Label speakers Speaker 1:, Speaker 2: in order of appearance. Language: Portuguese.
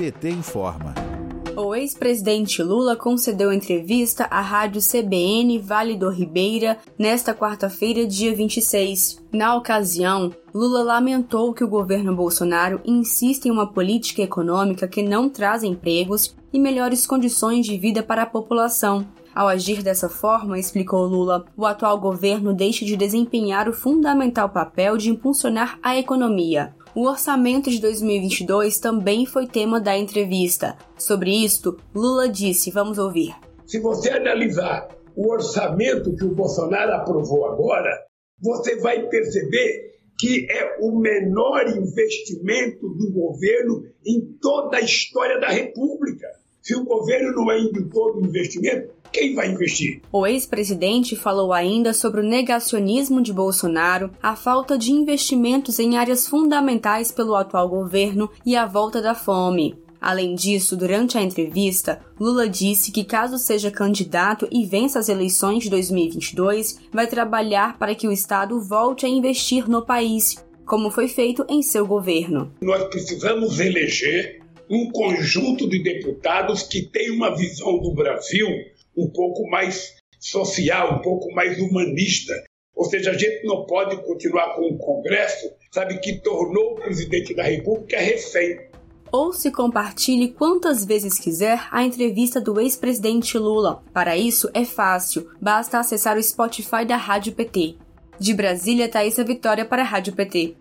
Speaker 1: PT informa.
Speaker 2: O ex-presidente Lula concedeu entrevista à rádio CBN Vale do Ribeira nesta quarta-feira, dia 26. Na ocasião, Lula lamentou que o governo Bolsonaro insiste em uma política econômica que não traz empregos e melhores condições de vida para a população. Ao agir dessa forma, explicou Lula, o atual governo deixa de desempenhar o fundamental papel de impulsionar a economia. O orçamento de 2022 também foi tema da entrevista. Sobre isto, Lula disse: vamos ouvir.
Speaker 3: Se você analisar o orçamento que o Bolsonaro aprovou agora, você vai perceber que é o menor investimento do governo em toda a história da República. Se o governo não é indutor do investimento, quem vai investir?
Speaker 2: O ex-presidente falou ainda sobre o negacionismo de Bolsonaro, a falta de investimentos em áreas fundamentais pelo atual governo e a volta da fome. Além disso, durante a entrevista, Lula disse que, caso seja candidato e vença as eleições de 2022, vai trabalhar para que o Estado volte a investir no país, como foi feito em seu governo.
Speaker 3: Nós precisamos eleger um conjunto de deputados que tem uma visão do Brasil um pouco mais social, um pouco mais humanista. Ou seja, a gente não pode continuar com um Congresso, sabe, que tornou o presidente da República refém.
Speaker 2: Ou se compartilhe quantas vezes quiser a entrevista do ex-presidente Lula. Para isso é fácil, basta acessar o Spotify da Rádio PT. De Brasília, Thaisa Vitória para a Rádio PT.